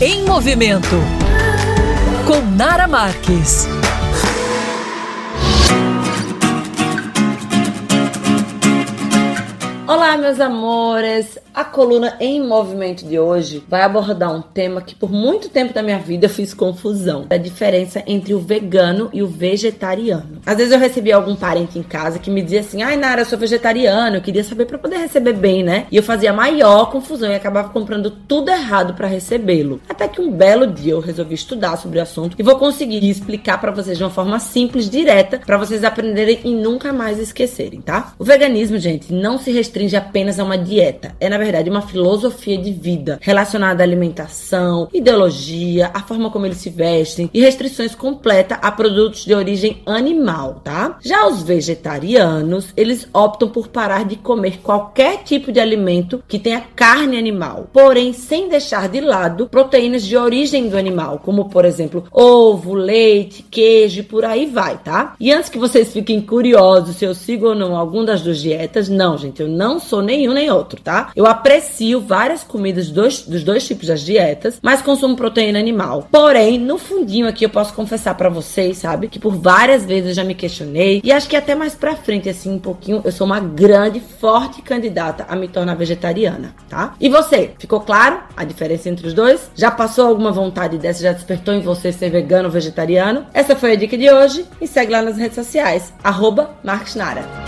Em Movimento com Nara Marques. Olá, meus amores! A coluna em movimento de hoje vai abordar um tema que por muito tempo da minha vida eu fiz confusão: a diferença entre o vegano e o vegetariano. Às vezes eu recebi algum parente em casa que me dizia assim: "Ai, Nara, eu sou vegetariano, eu queria saber para poder receber bem, né?" E eu fazia maior confusão e acabava comprando tudo errado para recebê-lo. Até que um belo dia eu resolvi estudar sobre o assunto e vou conseguir explicar para vocês de uma forma simples, direta, para vocês aprenderem e nunca mais esquecerem, tá? O veganismo, gente, não se restringe apenas a uma dieta. É na verdade, uma filosofia de vida relacionada à alimentação, ideologia, a forma como eles se vestem e restrições completas a produtos de origem animal, tá? Já os vegetarianos, eles optam por parar de comer qualquer tipo de alimento que tenha carne animal, porém sem deixar de lado proteínas de origem do animal, como por exemplo, ovo, leite, queijo e por aí vai, tá? E antes que vocês fiquem curiosos se eu sigo ou não alguma das duas dietas, não, gente, eu não sou nenhum nem outro, tá? Eu aprecio várias comidas dos dois, dos dois tipos das dietas, mas consumo proteína animal. Porém, no fundinho aqui eu posso confessar para vocês, sabe, que por várias vezes eu já me questionei e acho que até mais pra frente, assim, um pouquinho, eu sou uma grande, forte candidata a me tornar vegetariana, tá? E você, ficou claro a diferença entre os dois? Já passou alguma vontade dessa? Já despertou em você ser vegano ou vegetariano? Essa foi a dica de hoje e segue lá nas redes sociais, arroba Nara.